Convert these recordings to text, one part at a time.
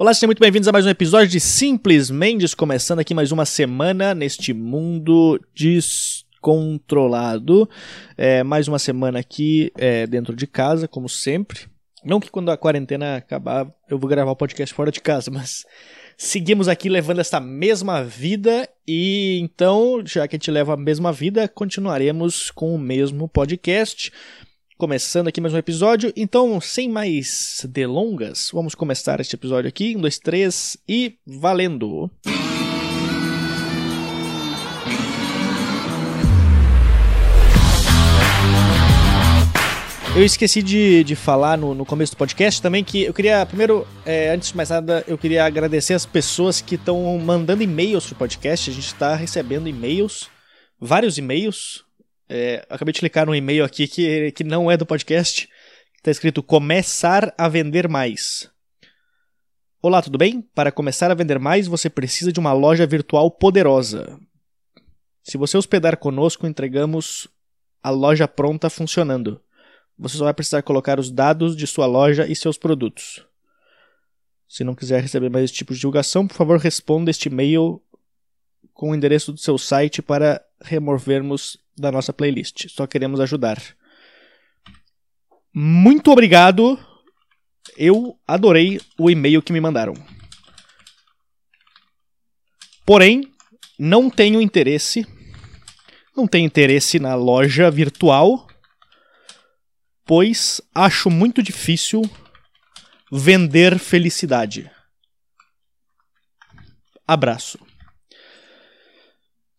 Olá, sejam muito bem-vindos a mais um episódio de Simples Mendes, começando aqui mais uma semana neste mundo descontrolado. É, mais uma semana aqui é, dentro de casa, como sempre. Não que quando a quarentena acabar eu vou gravar o podcast fora de casa, mas seguimos aqui levando esta mesma vida e então, já que a gente leva a mesma vida, continuaremos com o mesmo podcast. Começando aqui mais um episódio, então sem mais delongas, vamos começar este episódio aqui. Um, dois, três e valendo! Eu esqueci de, de falar no, no começo do podcast também que eu queria, primeiro, é, antes de mais nada, eu queria agradecer as pessoas que estão mandando e-mails pro podcast. A gente está recebendo e-mails, vários e-mails, é, acabei de clicar no e-mail aqui que, que não é do podcast. Está escrito começar a vender mais. Olá, tudo bem? Para começar a vender mais, você precisa de uma loja virtual poderosa. Se você hospedar conosco, entregamos a loja pronta funcionando. Você só vai precisar colocar os dados de sua loja e seus produtos. Se não quiser receber mais esse tipo de divulgação, por favor, responda este e-mail com o endereço do seu site para removermos da nossa playlist. Só queremos ajudar. Muito obrigado. Eu adorei o e-mail que me mandaram. Porém, não tenho interesse. Não tenho interesse na loja virtual, pois acho muito difícil vender felicidade. Abraço.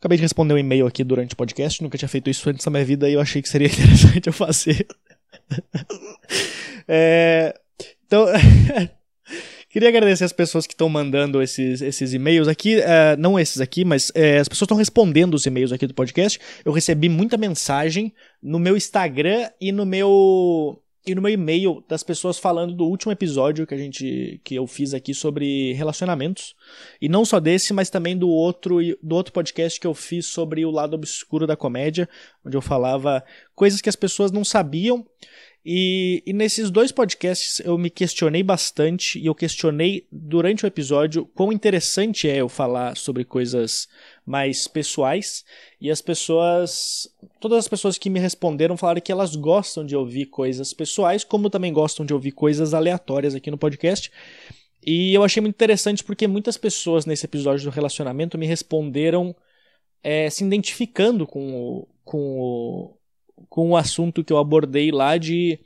Acabei de responder um e-mail aqui durante o podcast, nunca tinha feito isso antes da minha vida e eu achei que seria interessante eu fazer. é, então, queria agradecer as pessoas que estão mandando esses, esses e-mails aqui, uh, não esses aqui, mas uh, as pessoas estão respondendo os e-mails aqui do podcast. Eu recebi muita mensagem no meu Instagram e no meu e no meu e-mail das pessoas falando do último episódio que a gente que eu fiz aqui sobre relacionamentos. E não só desse mas também do outro do outro podcast que eu fiz sobre o lado obscuro da comédia onde eu falava coisas que as pessoas não sabiam e, e, nesses dois podcasts eu me questionei bastante e eu questionei durante o episódio quão interessante é eu falar sobre coisas mais pessoais. E as pessoas, todas as pessoas que me responderam falaram que elas gostam de ouvir coisas pessoais, como também gostam de ouvir coisas aleatórias aqui no podcast. E eu achei muito interessante porque muitas pessoas nesse episódio do relacionamento me responderam é, se identificando com o, com o, com o assunto que eu abordei lá de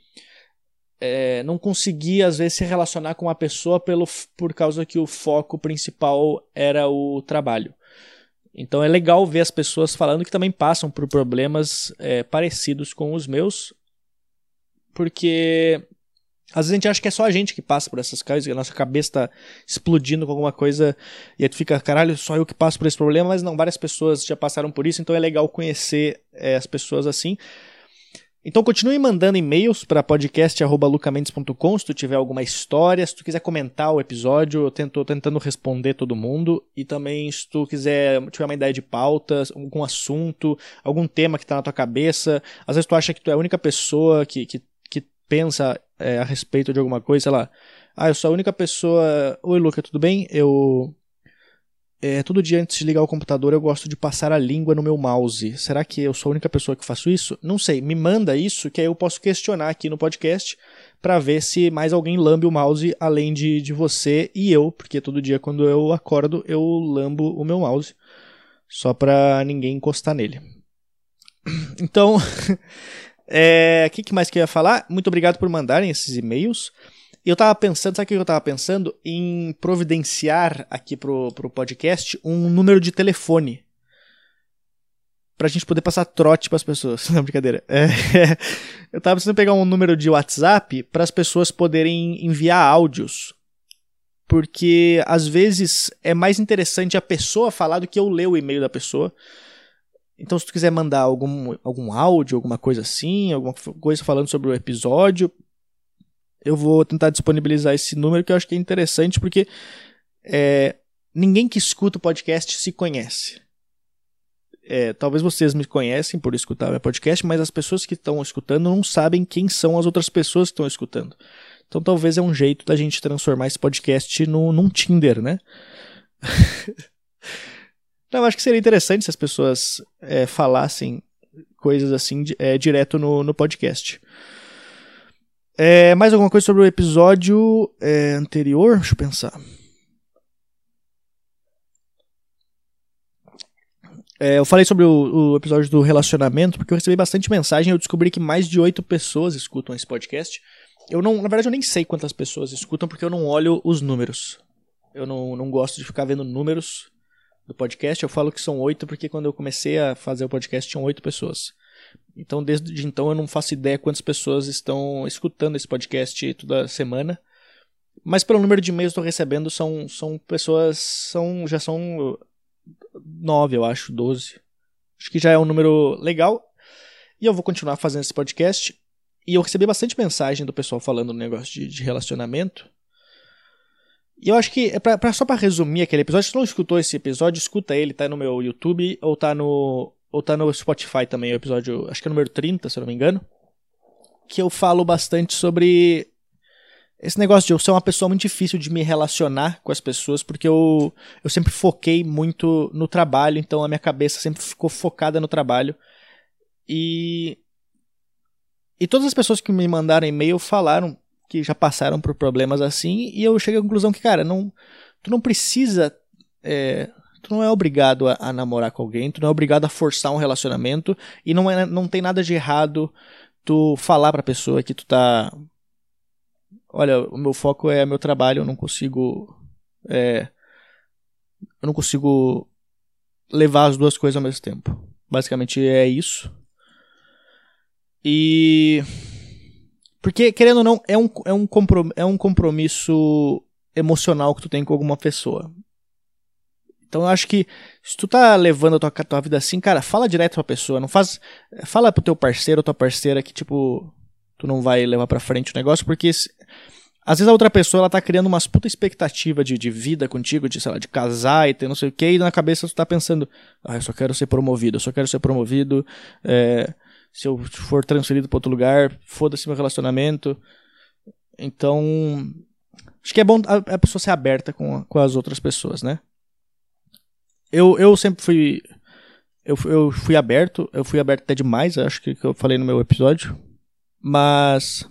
é, não conseguir às vezes se relacionar com uma pessoa pelo, por causa que o foco principal era o trabalho. Então é legal ver as pessoas falando que também passam por problemas é, parecidos com os meus, porque às vezes a gente acha que é só a gente que passa por essas coisas, que a nossa cabeça está explodindo com alguma coisa e a gente fica, caralho, só eu que passo por esse problema, mas não, várias pessoas já passaram por isso, então é legal conhecer é, as pessoas assim. Então continue mandando e-mails para podcast@lucamendes.com se tu tiver alguma história, se tu quiser comentar o episódio, eu tento tentando responder todo mundo e também se tu quiser tiver uma ideia de pauta, algum assunto, algum tema que está na tua cabeça, às vezes tu acha que tu é a única pessoa que, que pensa é, a respeito de alguma coisa, sei lá. Ah, eu sou a única pessoa. Oi, Luca, tudo bem? Eu é, todo dia antes de ligar o computador eu gosto de passar a língua no meu mouse. Será que eu sou a única pessoa que faço isso? Não sei. Me manda isso que aí eu posso questionar aqui no podcast para ver se mais alguém lambe o mouse além de, de você e eu, porque todo dia quando eu acordo eu lambo o meu mouse só para ninguém encostar nele. Então, é, o que mais que eu ia falar? Muito obrigado por mandarem esses e-mails. Eu tava pensando, sabe o que eu tava pensando? Em providenciar aqui pro, pro podcast um número de telefone. Pra gente poder passar trote pras pessoas. Não, brincadeira. É, eu tava precisando pegar um número de WhatsApp para as pessoas poderem enviar áudios. Porque às vezes é mais interessante a pessoa falar do que eu ler o e-mail da pessoa. Então, se tu quiser mandar algum, algum áudio, alguma coisa assim, alguma coisa falando sobre o episódio, eu vou tentar disponibilizar esse número que eu acho que é interessante porque é, ninguém que escuta o podcast se conhece. É, talvez vocês me conhecem por escutar meu podcast, mas as pessoas que estão escutando não sabem quem são as outras pessoas que estão escutando. Então talvez é um jeito da gente transformar esse podcast no, num Tinder, né? Não, acho que seria interessante se as pessoas é, falassem coisas assim é, direto no, no podcast. É, mais alguma coisa sobre o episódio é, anterior? Deixa eu pensar. É, eu falei sobre o, o, episódio do relacionamento porque eu recebi bastante mensagem eu descobri que mais de oito pessoas escutam esse podcast. Eu não, na verdade, eu nem sei quantas pessoas escutam porque eu não olho os números. Eu não, não gosto de ficar vendo números do podcast. Eu falo que são oito porque quando eu comecei a fazer o podcast tinham oito pessoas. Então, desde então, eu não faço ideia quantas pessoas estão escutando esse podcast toda semana. Mas pelo número de e-mails que estou recebendo, são, são pessoas. São, já são nove, eu acho, doze. Acho que já é um número legal. E eu vou continuar fazendo esse podcast. E eu recebi bastante mensagem do pessoal falando no negócio de, de relacionamento. E eu acho que, é pra, pra só para resumir aquele episódio, se não escutou esse episódio, escuta ele, tá no meu YouTube ou tá no, ou tá no Spotify também, o episódio, acho que é o número 30, se eu não me engano. Que eu falo bastante sobre esse negócio de eu ser uma pessoa muito difícil de me relacionar com as pessoas, porque eu, eu sempre foquei muito no trabalho, então a minha cabeça sempre ficou focada no trabalho. E. E todas as pessoas que me mandaram e-mail falaram que já passaram por problemas assim, e eu cheguei à conclusão que, cara, não, tu não precisa. É, tu não é obrigado a, a, namorar com alguém, tu não é obrigado a forçar um relacionamento, e não, é, não tem nada de errado tu falar pra pessoa que tu tá. Olha, o meu foco é meu trabalho, eu não consigo. É, eu não consigo levar as duas coisas ao mesmo tempo. Basicamente é isso. E porque, querendo ou não, é um, é um, comprom é um compromisso emocional que tu tem com alguma pessoa. Então eu acho que se tu tá levando a tua, tua vida assim, cara, fala direto pra pessoa, não faz. Fala pro teu parceiro ou tua parceira que, tipo, tu não vai levar pra frente o negócio, porque se, às vezes a outra pessoa ela tá criando umas puta expectativa de, de vida contigo, de, sei lá, de casar e ter não sei o que, e na cabeça tu tá pensando, ah, eu só quero ser promovido, eu só quero ser promovido, é, se eu for transferido para outro lugar, foda-se meu relacionamento. Então, acho que é bom a, a pessoa ser aberta com, com as outras pessoas, né? Eu, eu sempre fui. Eu, eu fui aberto, eu fui aberto até demais, acho que, que eu falei no meu episódio. Mas.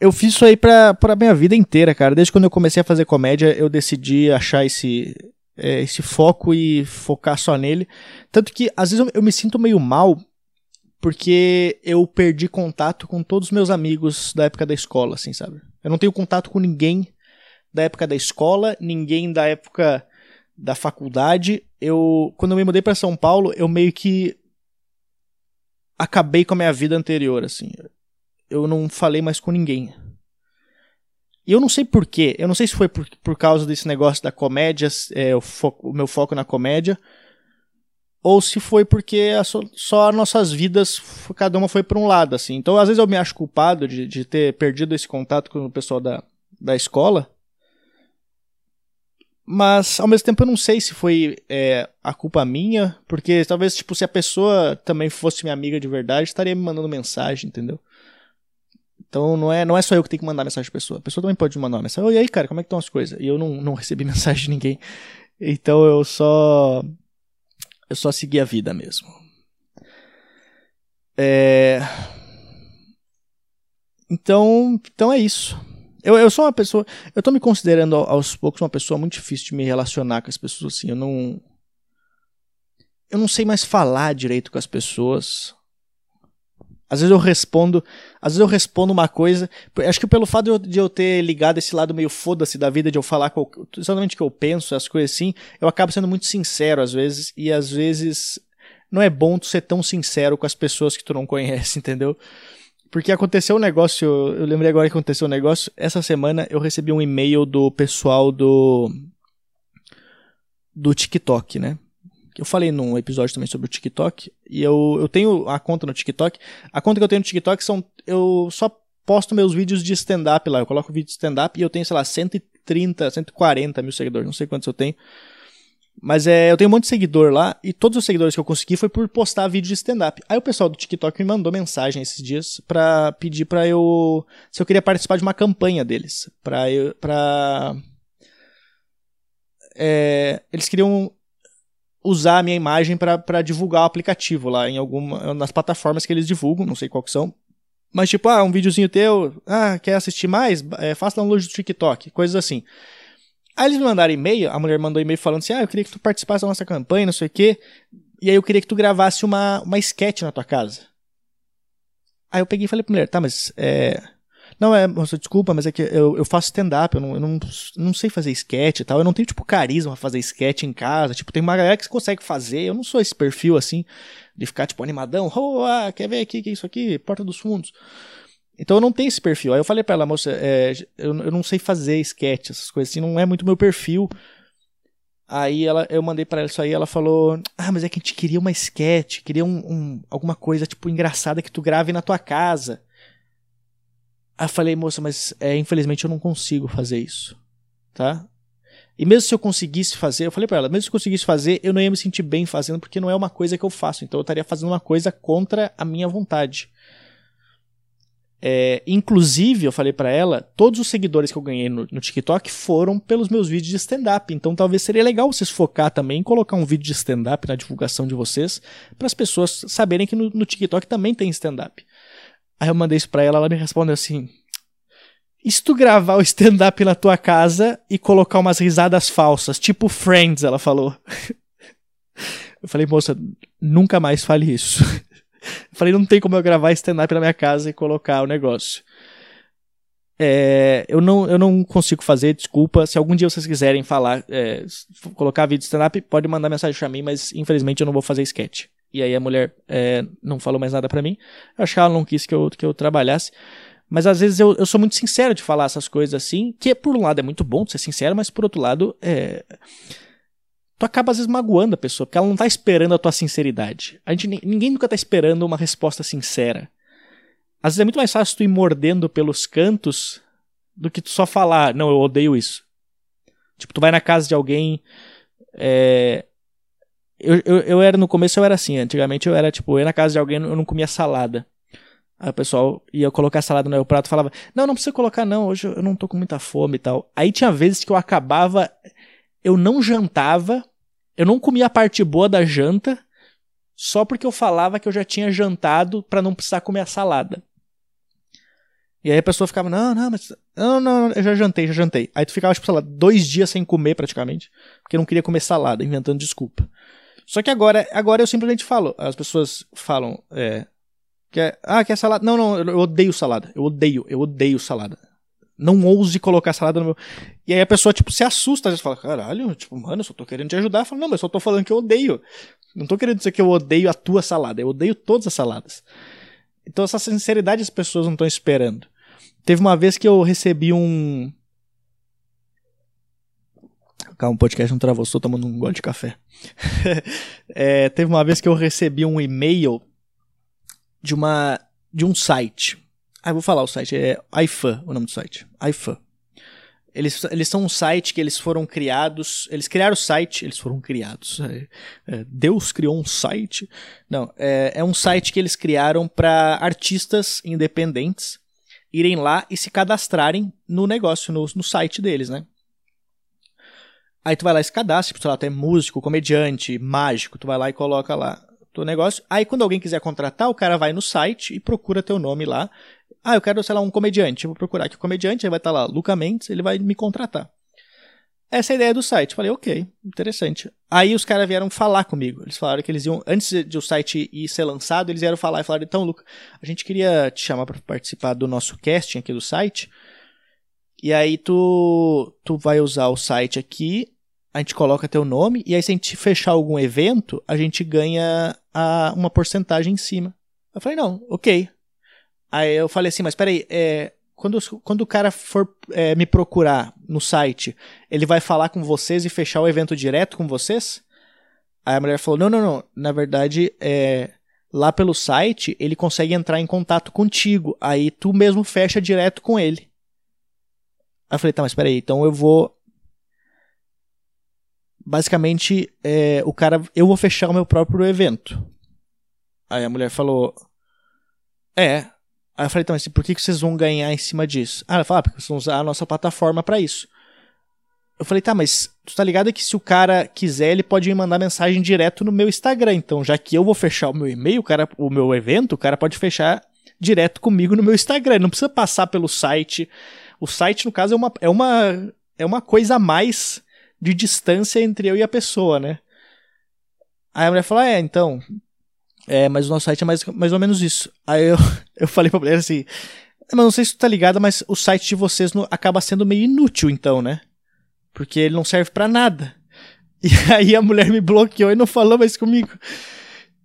Eu fiz isso aí pra, pra minha vida inteira, cara. Desde quando eu comecei a fazer comédia, eu decidi achar esse, é, esse foco e focar só nele. Tanto que às vezes eu, eu me sinto meio mal porque eu perdi contato com todos os meus amigos da época da escola, assim, sabe? Eu não tenho contato com ninguém da época da escola, ninguém da época da faculdade. Eu, quando eu me mudei para São Paulo, eu meio que acabei com a minha vida anterior, assim. Eu não falei mais com ninguém. E eu não sei porquê, eu não sei se foi por, por causa desse negócio da comédia, é, o, o, meu foco na comédia, ou se foi porque a, só nossas vidas, cada uma foi para um lado, assim. Então, às vezes eu me acho culpado de, de ter perdido esse contato com o pessoal da, da escola, mas ao mesmo tempo eu não sei se foi é, a culpa minha, porque talvez, tipo, se a pessoa também fosse minha amiga de verdade, estaria me mandando mensagem, entendeu? Então não é, não é só eu que tenho que mandar mensagem pra pessoa. A pessoa também pode mandar uma mensagem. E aí, cara, como é que estão as coisas? E eu não, não recebi mensagem de ninguém. Então eu só. Eu só segui a vida mesmo. É... Então, então é isso. Eu, eu sou uma pessoa. Eu tô me considerando aos poucos uma pessoa muito difícil de me relacionar com as pessoas assim. Eu não. Eu não sei mais falar direito com as pessoas. Às vezes eu respondo, às vezes eu respondo uma coisa, acho que pelo fato de eu, ter ligado esse lado meio foda-se da vida, de eu falar qual, exatamente o que eu penso, as coisas assim, eu acabo sendo muito sincero às vezes, e às vezes não é bom tu ser tão sincero com as pessoas que tu não conhece, entendeu? Porque aconteceu um negócio, eu lembrei agora que aconteceu um negócio, essa semana eu recebi um e-mail do pessoal do do TikTok, né? Eu falei num episódio também sobre o TikTok. E eu, eu tenho a conta no TikTok. A conta que eu tenho no TikTok são. Eu só posto meus vídeos de stand-up lá. Eu coloco vídeo de stand-up e eu tenho, sei lá, 130, 140 mil seguidores. Não sei quantos eu tenho. Mas é, eu tenho um monte de seguidor lá e todos os seguidores que eu consegui foi por postar vídeo de stand-up. Aí o pessoal do TikTok me mandou mensagem esses dias pra pedir pra eu. se eu queria participar de uma campanha deles. Pra eu. Pra. É, eles queriam usar a minha imagem para divulgar o aplicativo lá em alguma nas plataformas que eles divulgam, não sei qual que são. Mas tipo, ah, um videozinho teu, ah, quer assistir mais? É, faça download do TikTok, coisas assim. Aí eles me mandaram e-mail, a mulher mandou e-mail falando assim: ah, eu queria que tu participasse da nossa campanha, não sei o quê. E aí eu queria que tu gravasse uma, uma sketch na tua casa. Aí eu peguei e falei pra mulher, tá, mas é. Não, é, moça, desculpa, mas é que eu, eu faço stand-up, eu, não, eu não, não sei fazer sketch e tal. Eu não tenho, tipo, carisma pra fazer sketch em casa. Tipo, tem uma galera que consegue fazer. Eu não sou esse perfil assim, de ficar, tipo, animadão. Oh, quer ver aqui, que é isso aqui? Porta dos fundos. Então eu não tenho esse perfil. Aí eu falei pra ela, moça, é, eu, eu não sei fazer sketch, essas coisas assim, não é muito meu perfil. Aí ela, eu mandei para ela isso aí, ela falou: Ah, mas é que a gente queria uma sketch, queria um, um, alguma coisa tipo engraçada que tu grave na tua casa. Aí eu falei, moça, mas é, infelizmente eu não consigo fazer isso, tá? E mesmo se eu conseguisse fazer, eu falei para ela, mesmo se eu conseguisse fazer, eu não ia me sentir bem fazendo, porque não é uma coisa que eu faço. Então eu estaria fazendo uma coisa contra a minha vontade. É, inclusive, eu falei para ela, todos os seguidores que eu ganhei no, no TikTok foram pelos meus vídeos de stand-up. Então, talvez seria legal vocês focar também em colocar um vídeo de stand-up na divulgação de vocês, para as pessoas saberem que no, no TikTok também tem stand-up. Aí eu mandei isso pra ela, ela me respondeu assim: e se tu gravar o stand-up na tua casa e colocar umas risadas falsas, tipo Friends, ela falou. Eu falei, moça, nunca mais fale isso. Falei, não tem como eu gravar stand-up na minha casa e colocar o negócio. É, eu, não, eu não consigo fazer, desculpa. Se algum dia vocês quiserem falar, é, colocar vídeo stand-up, pode mandar mensagem pra mim, mas infelizmente eu não vou fazer sketch. E aí a mulher é, não falou mais nada para mim. Eu acho que ela não quis que eu, que eu trabalhasse. Mas às vezes eu, eu sou muito sincero de falar essas coisas assim, que por um lado é muito bom ser sincero, mas por outro lado é tu acaba às vezes magoando a pessoa, porque ela não tá esperando a tua sinceridade. A gente, ninguém nunca tá esperando uma resposta sincera. Às vezes é muito mais fácil tu ir mordendo pelos cantos do que tu só falar, não, eu odeio isso. Tipo, tu vai na casa de alguém. É... Eu, eu, eu era no começo eu era assim, antigamente eu era tipo, eu ia na casa de alguém eu não comia salada. Aí o pessoal ia colocar salada no meu prato falava: Não, não precisa colocar, não, hoje eu não tô com muita fome e tal. Aí tinha vezes que eu acabava. Eu não jantava eu não comia a parte boa da janta só porque eu falava que eu já tinha jantado para não precisar comer a salada. E aí a pessoa ficava, não, não, mas. Não, não, eu já jantei, já jantei. Aí tu ficava, tipo, sei lá, dois dias sem comer praticamente, porque não queria comer salada, inventando desculpa. Só que agora, agora eu simplesmente falo. As pessoas falam, é. Quer, ah, quer salada? Não, não, eu odeio salada. Eu odeio, eu odeio salada. Não ouse colocar salada no meu. E aí a pessoa, tipo, se assusta, às vezes fala, caralho, tipo, mano, eu só tô querendo te ajudar. Fala, não, mas eu só tô falando que eu odeio. Não tô querendo dizer que eu odeio a tua salada, eu odeio todas as saladas. Então essa sinceridade as pessoas não estão esperando. Teve uma vez que eu recebi um. Calma, o podcast não travou, estou tomando um gole de café. é, teve uma vez que eu recebi um e-mail de uma de um site ah, vou falar o site, é iFan, o nome do site. iFan. Eles, eles são um site que eles foram criados. Eles criaram o site, eles foram criados. É, é, Deus criou um site. Não, é, é um site que eles criaram para artistas independentes irem lá e se cadastrarem no negócio, no, no site deles, né? Aí tu vai lá e se cadastra, tipo, sei lá, tu é músico, comediante, mágico, tu vai lá e coloca lá teu negócio. Aí quando alguém quiser contratar, o cara vai no site e procura teu nome lá ah, eu quero, sei lá, um comediante. Eu vou procurar aqui o comediante, aí vai estar tá lá, Luca Mendes, ele vai me contratar. Essa é a ideia do site. Falei, ok, interessante. Aí os caras vieram falar comigo. Eles falaram que eles iam, antes de o site ir ser lançado, eles vieram falar e falaram: então, Luca, a gente queria te chamar para participar do nosso casting aqui do site. E aí tu, tu vai usar o site aqui, a gente coloca teu nome, e aí se a gente fechar algum evento, a gente ganha a, uma porcentagem em cima. Eu falei, não, ok. Aí eu falei assim, mas peraí, é, quando, quando o cara for é, me procurar no site, ele vai falar com vocês e fechar o evento direto com vocês? Aí a mulher falou, não, não, não, na verdade, é, lá pelo site, ele consegue entrar em contato contigo, aí tu mesmo fecha direto com ele. Aí eu falei, tá, mas peraí, então eu vou... basicamente, é, o cara, eu vou fechar o meu próprio evento. Aí a mulher falou, é. Aí eu falei, então, mas por que, que vocês vão ganhar em cima disso? Ah, ela falou, ah, porque vocês vão usar a nossa plataforma para isso. Eu falei, tá, mas tu tá ligado que se o cara quiser, ele pode me mandar mensagem direto no meu Instagram. Então, já que eu vou fechar o meu e-mail, o, cara, o meu evento, o cara pode fechar direto comigo no meu Instagram. Não precisa passar pelo site. O site, no caso, é uma, é uma, é uma coisa a mais de distância entre eu e a pessoa, né? Aí a mulher falou: é, então. É, mas o nosso site é mais, mais ou menos isso. Aí eu, eu falei pra mulher assim: mas não sei se tu tá ligado, mas o site de vocês no, acaba sendo meio inútil, então, né? Porque ele não serve para nada. E aí a mulher me bloqueou e não falou mais comigo.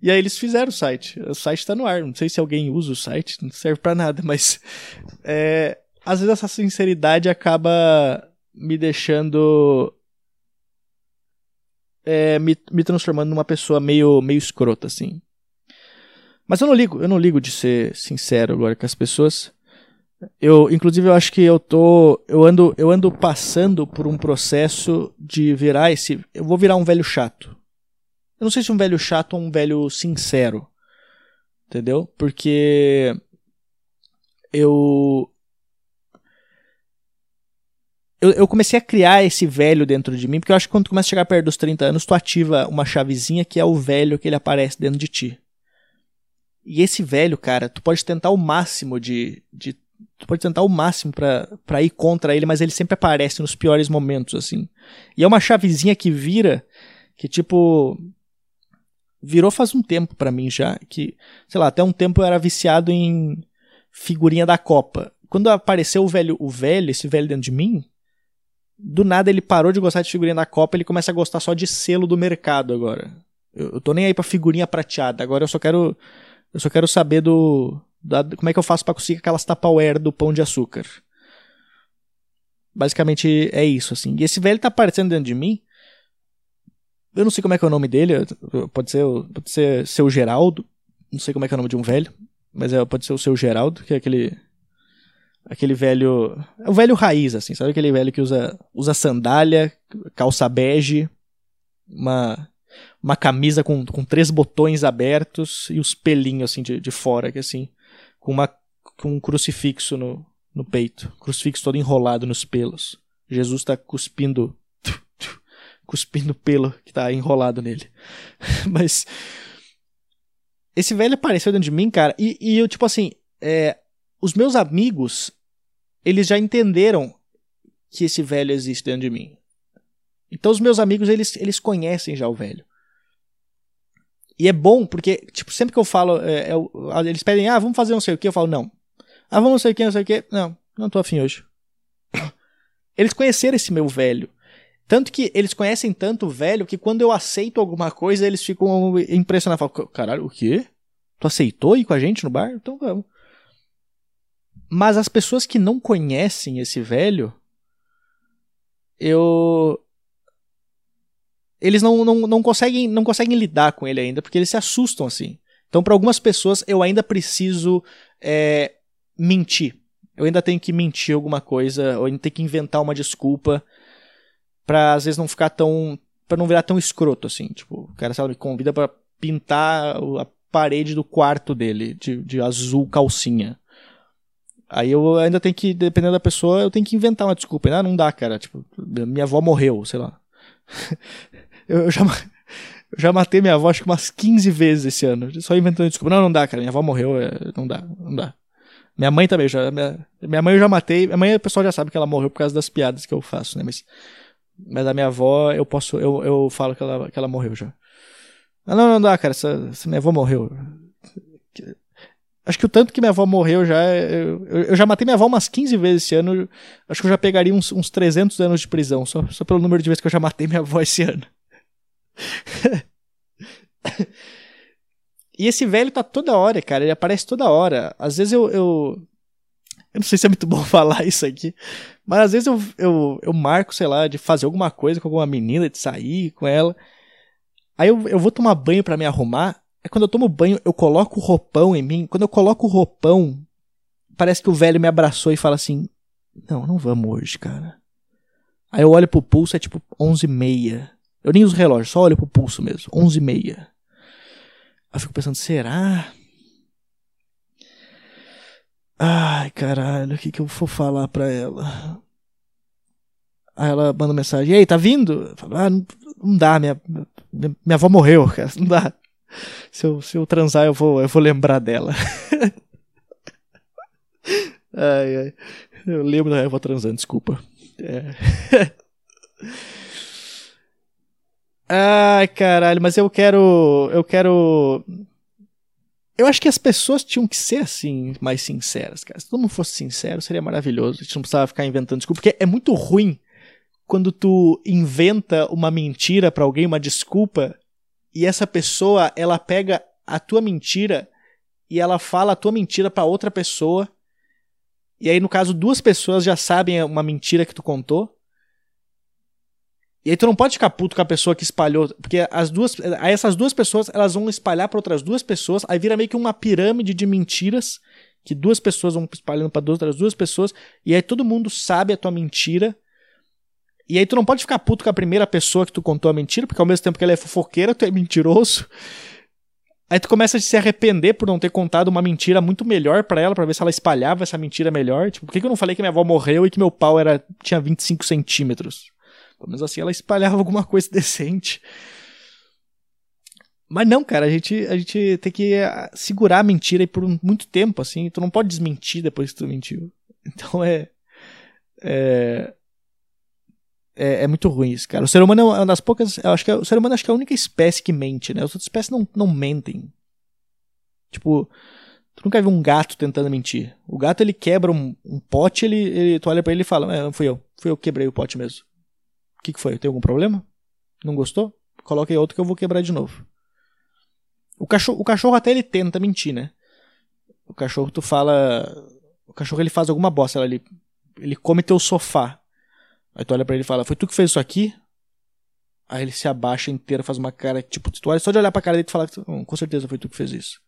E aí eles fizeram o site. O site tá no ar. Não sei se alguém usa o site, não serve para nada, mas é, às vezes essa sinceridade acaba me deixando. É, me, me transformando numa pessoa meio, meio escrota, assim. Mas eu não ligo, eu não ligo de ser sincero agora com as pessoas. Eu, inclusive, eu acho que eu tô, eu ando, eu ando passando por um processo de virar esse, eu vou virar um velho chato. Eu não sei se um velho chato ou um velho sincero, entendeu? Porque eu eu, eu, comecei a criar esse velho dentro de mim, porque eu acho que quando tu começa a chegar perto dos 30 anos, tu ativa uma chavezinha que é o velho que ele aparece dentro de ti. E esse velho, cara, tu pode tentar o máximo de, de tu pode tentar o máximo para ir contra ele, mas ele sempre aparece nos piores momentos, assim. E é uma chavezinha que vira, que tipo. Virou faz um tempo para mim já, que, sei lá, até um tempo eu era viciado em figurinha da Copa. Quando apareceu o velho, o velho, esse velho dentro de mim, do nada ele parou de gostar de figurinha da Copa, ele começa a gostar só de selo do mercado agora. Eu, eu tô nem aí pra figurinha prateada, agora eu só quero eu só quero saber do da, como é que eu faço para conseguir aquelas Tupperware do pão de açúcar. Basicamente é isso, assim. E esse velho tá aparecendo dentro de mim. Eu não sei como é que é o nome dele. Pode ser, pode ser seu Geraldo. Não sei como é que é o nome de um velho. Mas é, pode ser o seu Geraldo, que é aquele. Aquele velho. É o velho raiz, assim. Sabe aquele velho que usa, usa sandália, calça bege, uma, uma camisa com, com três botões abertos e os pelinhos assim de, de fora, que assim com, uma, com um crucifixo no, no peito. Crucifixo todo enrolado nos pelos. Jesus está cuspindo. Cuspindo pelo que está enrolado nele. Mas. Esse velho apareceu dentro de mim, cara. E, e eu, tipo assim. É, os meus amigos. Eles já entenderam que esse velho existe dentro de mim. Então os meus amigos, eles, eles conhecem já o velho. E é bom, porque, tipo, sempre que eu falo, é, é, eles pedem, ah, vamos fazer não sei o que, eu falo, não. Ah, vamos não sei o que, não sei o que. Não, não tô afim hoje. Eles conheceram esse meu velho. Tanto que eles conhecem tanto o velho que quando eu aceito alguma coisa, eles ficam impressionados. Falam, caralho, o quê? Tu aceitou ir com a gente no bar? Então vamos. Mas as pessoas que não conhecem esse velho, eu eles não, não, não, conseguem, não conseguem lidar com ele ainda, porque eles se assustam assim. Então, para algumas pessoas, eu ainda preciso é, mentir. Eu ainda tenho que mentir alguma coisa, ou ainda tenho que inventar uma desculpa pra às vezes não ficar tão. pra não virar tão escroto assim. Tipo, o cara, sabe, me convida para pintar a parede do quarto dele de, de azul calcinha. Aí eu ainda tenho que, dependendo da pessoa, eu tenho que inventar uma desculpa. Ah, não dá, cara. Tipo, minha avó morreu, sei lá. Eu, já, eu já matei minha avó acho que umas 15 vezes esse ano. Só inventando desculpa. Não, não dá, cara. Minha avó morreu. É, não dá, não dá. Minha mãe também, já, minha, minha mãe eu já matei. Minha mãe, o pessoal já sabe que ela morreu por causa das piadas que eu faço, né? Mas, mas a minha avó, eu posso, eu, eu falo que ela, que ela morreu já. Não, não dá, cara. Essa, essa minha avó morreu. Acho que o tanto que minha avó morreu já. Eu, eu, já matei minha avó umas 15 vezes esse ano. Acho que eu já pegaria uns, uns 300 anos de prisão, só, só pelo número de vezes que eu já matei minha avó esse ano. e esse velho tá toda hora, cara. Ele aparece toda hora. Às vezes eu. Eu, eu não sei se é muito bom falar isso aqui. Mas às vezes eu, eu, eu marco, sei lá, de fazer alguma coisa com alguma menina, de sair com ela. Aí eu, eu vou tomar banho para me arrumar. É quando eu tomo banho, eu coloco o roupão em mim. Quando eu coloco o roupão, parece que o velho me abraçou e fala assim: Não, não vamos hoje, cara. Aí eu olho pro pulso, é tipo 11 e meia. Eu nem uso relógio, só olho pro pulso mesmo. 11 e meia. Eu fico pensando, será? Ai, caralho, o que, que eu vou falar pra ela? Aí ela manda mensagem, e aí, tá vindo? Eu falo, ah, não, não dá, minha, minha, minha avó morreu, cara, não dá. Se eu, se eu transar, eu vou, eu vou lembrar dela. ai, ai. Eu lembro da avó transando, desculpa. É. ai, caralho, mas eu quero. Eu quero. Eu acho que as pessoas tinham que ser assim, mais sinceras, cara. Se todo mundo fosse sincero, seria maravilhoso. A gente não precisava ficar inventando desculpa, porque é muito ruim quando tu inventa uma mentira para alguém, uma desculpa, e essa pessoa, ela pega a tua mentira e ela fala a tua mentira para outra pessoa. E aí no caso duas pessoas já sabem uma mentira que tu contou. E aí tu não pode ficar puto com a pessoa que espalhou, porque as duas, aí essas duas pessoas, elas vão espalhar para outras duas pessoas, aí vira meio que uma pirâmide de mentiras que duas pessoas vão espalhando para outras duas pessoas, e aí todo mundo sabe a tua mentira e aí tu não pode ficar puto com a primeira pessoa que tu contou a mentira, porque ao mesmo tempo que ela é fofoqueira, tu é mentiroso. Aí tu começa a se arrepender por não ter contado uma mentira muito melhor para ela, para ver se ela espalhava essa mentira melhor. Tipo, por que, que eu não falei que minha avó morreu e que meu pau era tinha 25 centímetros? Pelo menos assim ela espalhava alguma coisa decente. Mas não, cara, a gente, a gente tem que ah, segurar a mentira aí por muito tempo, assim. Tu não pode desmentir depois que tu mentiu. Então é. É, é, é, muito ruim isso, cara. O ser humano é uma das poucas. Eu acho que é, o ser humano acho que é a única espécie que mente, né? As outras espécies não, não mentem. Tipo, tu nunca viu um gato tentando mentir. O gato ele quebra um, um pote, ele, ele, tu olha pra ele e fala: É, fui eu. Fui eu que quebrei o pote mesmo. O que, que foi? Tem algum problema? Não gostou? Coloca aí outro que eu vou quebrar de novo. O cachorro, o cachorro até ele tenta mentir, né? O cachorro tu fala. O cachorro ele faz alguma bosta, ele, ele come teu sofá. Aí tu olha pra ele e fala, foi tu que fez isso aqui? Aí ele se abaixa inteiro, faz uma cara, tipo, tu olha só de olhar pra cara dele e fala, hum, com certeza foi tu que fez isso.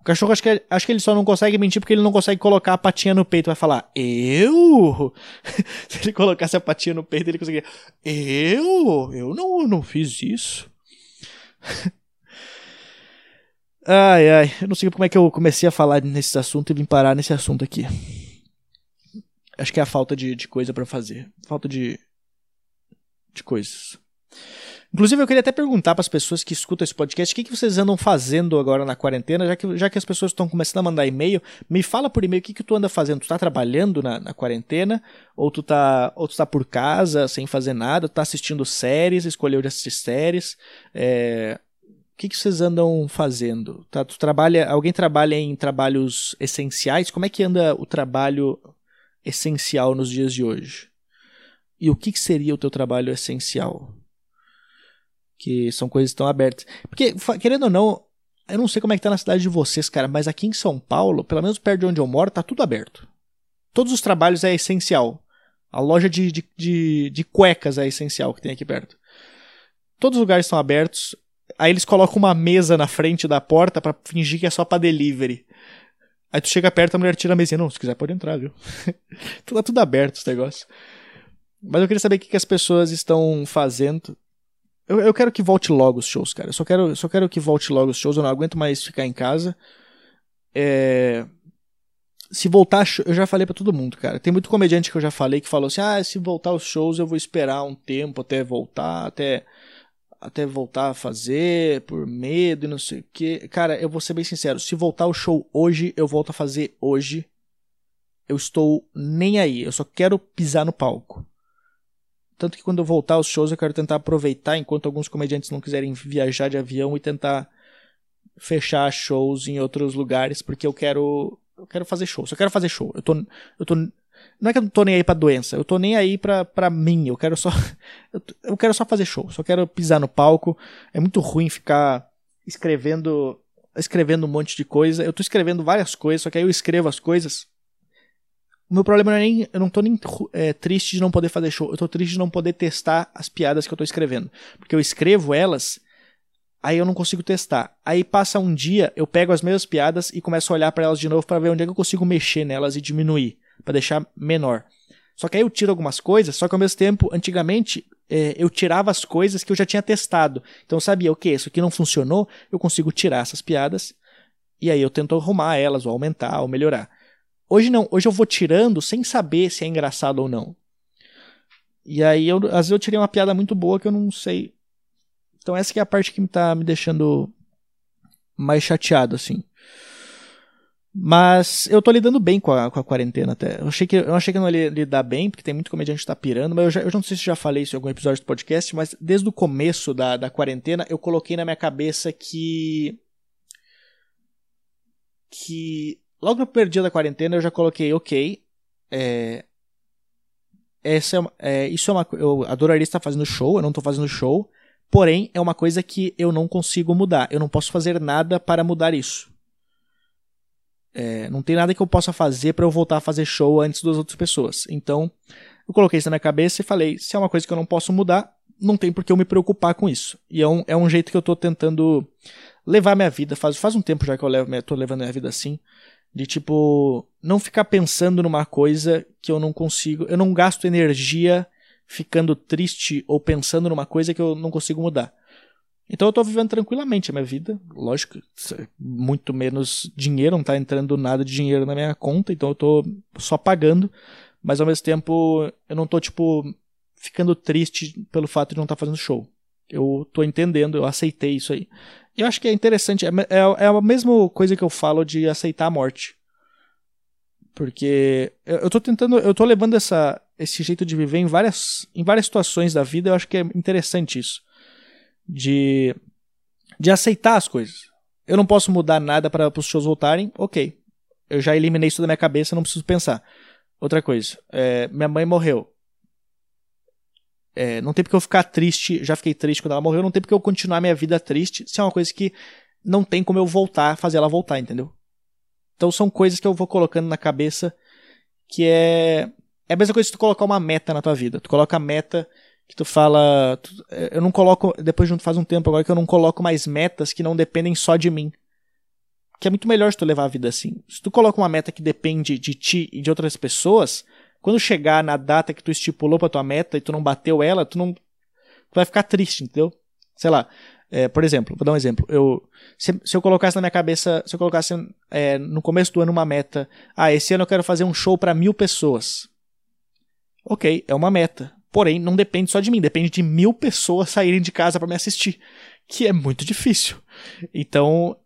O cachorro acho que, acho que ele só não consegue mentir porque ele não consegue colocar a patinha no peito. Vai falar, eu? Se ele colocasse a patinha no peito, ele conseguiria. Eu? Eu não, não fiz isso. ai, ai. Eu não sei como é que eu comecei a falar nesse assunto e vim parar nesse assunto aqui. Acho que é a falta de, de coisa para fazer. Falta de, de coisas. Inclusive, eu queria até perguntar para as pessoas que escutam esse podcast o que, que vocês andam fazendo agora na quarentena, já que, já que as pessoas estão começando a mandar e-mail. Me fala por e-mail o que, que tu anda fazendo. Tu tá trabalhando na, na quarentena? Ou tu, tá, ou tu tá por casa sem fazer nada? Tu tá assistindo séries, escolheu de assistir séries? É, o que, que vocês andam fazendo? Tá, tu trabalha, alguém trabalha em trabalhos essenciais? Como é que anda o trabalho essencial nos dias de hoje? E o que, que seria o teu trabalho essencial? Que são coisas tão abertas. Porque, querendo ou não, eu não sei como é que tá na cidade de vocês, cara, mas aqui em São Paulo, pelo menos perto de onde eu moro, tá tudo aberto. Todos os trabalhos é essencial. A loja de, de, de, de cuecas é essencial que tem aqui perto. Todos os lugares estão abertos. Aí eles colocam uma mesa na frente da porta para fingir que é só para delivery. Aí tu chega perto, a mulher tira a mesinha. Não, se quiser pode entrar, viu? tá tudo aberto esse negócio. Mas eu queria saber o que, que as pessoas estão fazendo. Eu, eu quero que volte logo os shows, cara. Eu só quero, só quero que volte logo os shows. Eu não aguento mais ficar em casa. É... Se voltar, eu já falei para todo mundo, cara. Tem muito comediante que eu já falei que falou assim: ah, se voltar os shows eu vou esperar um tempo até voltar, até até voltar a fazer por medo e não sei o que. Cara, eu vou ser bem sincero, se voltar o show hoje, eu volto a fazer hoje. Eu estou nem aí, eu só quero pisar no palco. Tanto que quando eu voltar aos shows, eu quero tentar aproveitar enquanto alguns comediantes não quiserem viajar de avião e tentar fechar shows em outros lugares, porque eu quero eu quero fazer show. Só quero fazer show. Eu tô eu tô não é que eu não tô nem aí pra doença, eu tô nem aí pra, pra mim. Eu quero só. Eu, eu quero só fazer show, só quero pisar no palco. É muito ruim ficar escrevendo. Escrevendo um monte de coisa. Eu tô escrevendo várias coisas, só que aí eu escrevo as coisas. O meu problema não é nem. Eu não tô nem é, triste de não poder fazer show. Eu tô triste de não poder testar as piadas que eu tô escrevendo. Porque eu escrevo elas, aí eu não consigo testar. Aí passa um dia, eu pego as mesmas piadas e começo a olhar para elas de novo para ver onde é que eu consigo mexer nelas e diminuir para deixar menor. Só que aí eu tiro algumas coisas, só que ao mesmo tempo, antigamente, é, eu tirava as coisas que eu já tinha testado. Então eu sabia, ok, isso aqui não funcionou, eu consigo tirar essas piadas e aí eu tento arrumar elas, ou aumentar, ou melhorar. Hoje não, hoje eu vou tirando sem saber se é engraçado ou não. E aí, eu, às vezes eu tirei uma piada muito boa que eu não sei. Então essa é a parte que me tá me deixando mais chateado, assim. Mas eu tô lidando bem com a, com a quarentena até. Eu achei, que, eu achei que eu não ia lidar bem, porque tem muito comediante que tá pirando, mas eu, já, eu não sei se já falei isso em algum episódio do podcast, mas desde o começo da, da quarentena eu coloquei na minha cabeça que. Que. Logo no primeiro dia da quarentena eu já coloquei, ok. É, essa é, é, isso é uma eu adoraria estar fazendo show, eu não estou fazendo show, porém é uma coisa que eu não consigo mudar. Eu não posso fazer nada para mudar isso. É, não tem nada que eu possa fazer para eu voltar a fazer show antes das outras pessoas. Então, eu coloquei isso na minha cabeça e falei: se é uma coisa que eu não posso mudar, não tem por que eu me preocupar com isso. E é um, é um jeito que eu estou tentando levar minha vida. Faz, faz um tempo já que eu levo, tô levando minha vida assim. De tipo, não ficar pensando numa coisa que eu não consigo. Eu não gasto energia ficando triste ou pensando numa coisa que eu não consigo mudar. Então eu tô vivendo tranquilamente a minha vida. Lógico, muito menos dinheiro, não tá entrando nada de dinheiro na minha conta, então eu tô só pagando. Mas ao mesmo tempo, eu não tô, tipo, ficando triste pelo fato de não estar tá fazendo show. Eu tô entendendo, eu aceitei isso aí. Eu acho que é interessante, é, é, é a mesma coisa que eu falo de aceitar a morte. Porque eu, eu tô tentando, eu tô levando essa, esse jeito de viver em várias, em várias situações da vida, eu acho que é interessante isso. De, de aceitar as coisas. Eu não posso mudar nada para os shows voltarem, ok. Eu já eliminei isso da minha cabeça, não preciso pensar. Outra coisa, é, minha mãe morreu. É, não tem porque eu ficar triste, já fiquei triste quando ela morreu, não tem porque eu continuar minha vida triste, se é uma coisa que não tem como eu voltar, fazer ela voltar, entendeu? Então são coisas que eu vou colocando na cabeça que é. É a mesma coisa que tu colocar uma meta na tua vida. Tu coloca a meta que tu fala. Tu, é, eu não coloco. Depois de faz um tempo agora que eu não coloco mais metas que não dependem só de mim. Que é muito melhor se tu levar a vida assim. Se tu coloca uma meta que depende de ti e de outras pessoas, quando chegar na data que tu estipulou pra tua meta e tu não bateu ela, tu não. Tu vai ficar triste, entendeu? Sei lá. É, por exemplo, vou dar um exemplo. Eu, se, se, eu colocasse na minha cabeça, se eu colocasse é, no começo do ano uma meta, ah, esse ano eu quero fazer um show para mil pessoas. Ok, é uma meta. Porém, não depende só de mim, depende de mil pessoas saírem de casa para me assistir, que é muito difícil. Então,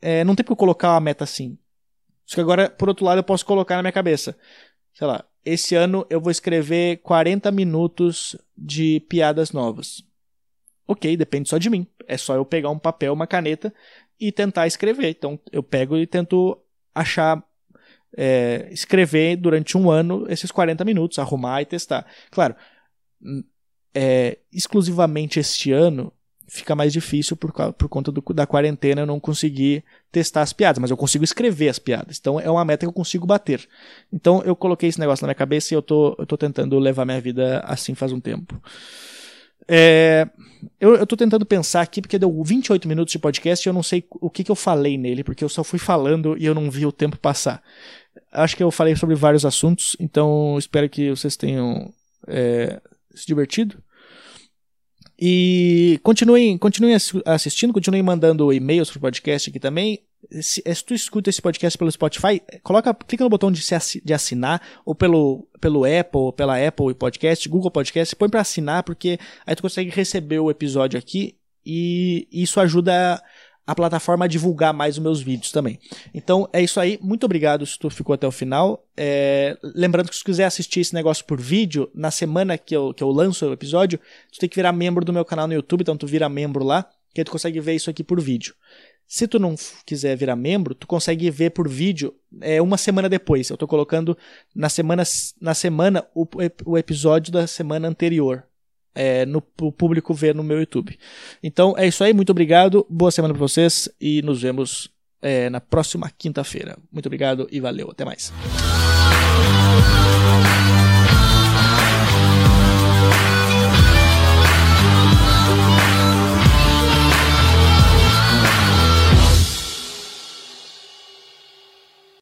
é, não tem por colocar uma meta assim. Só que agora, por outro lado, eu posso colocar na minha cabeça, sei lá, esse ano eu vou escrever 40 minutos de piadas novas. Ok, depende só de mim. É só eu pegar um papel, uma caneta e tentar escrever. Então eu pego e tento achar, é, escrever durante um ano esses 40 minutos, arrumar e testar. Claro, é, exclusivamente este ano fica mais difícil por, por conta do, da quarentena eu não conseguir testar as piadas, mas eu consigo escrever as piadas. Então é uma meta que eu consigo bater. Então eu coloquei esse negócio na minha cabeça e eu tô, eu tô tentando levar minha vida assim faz um tempo. É, eu, eu tô tentando pensar aqui, porque deu 28 minutos de podcast e eu não sei o que, que eu falei nele, porque eu só fui falando e eu não vi o tempo passar. Acho que eu falei sobre vários assuntos, então espero que vocês tenham é, se divertido. E continuem, continuem assistindo, continuem mandando e-mails pro podcast aqui também. Se, se, tu escuta esse podcast pelo Spotify, coloca, clica no botão de, se, de assinar, ou pelo, pelo Apple, pela Apple Podcast, Google Podcast, põe para assinar, porque aí tu consegue receber o episódio aqui e isso ajuda a plataforma a divulgar mais os meus vídeos também. Então é isso aí, muito obrigado se tu ficou até o final. É, lembrando que se tu quiser assistir esse negócio por vídeo, na semana que eu, que eu lanço o episódio, tu tem que virar membro do meu canal no YouTube, então tu vira membro lá, que aí tu consegue ver isso aqui por vídeo. Se tu não quiser virar membro, tu consegue ver por vídeo é, uma semana depois. Eu estou colocando na semana, na semana o, o episódio da semana anterior é, no o público ver no meu YouTube. Então é isso aí, muito obrigado, boa semana para vocês e nos vemos é, na próxima quinta-feira. Muito obrigado e valeu, até mais.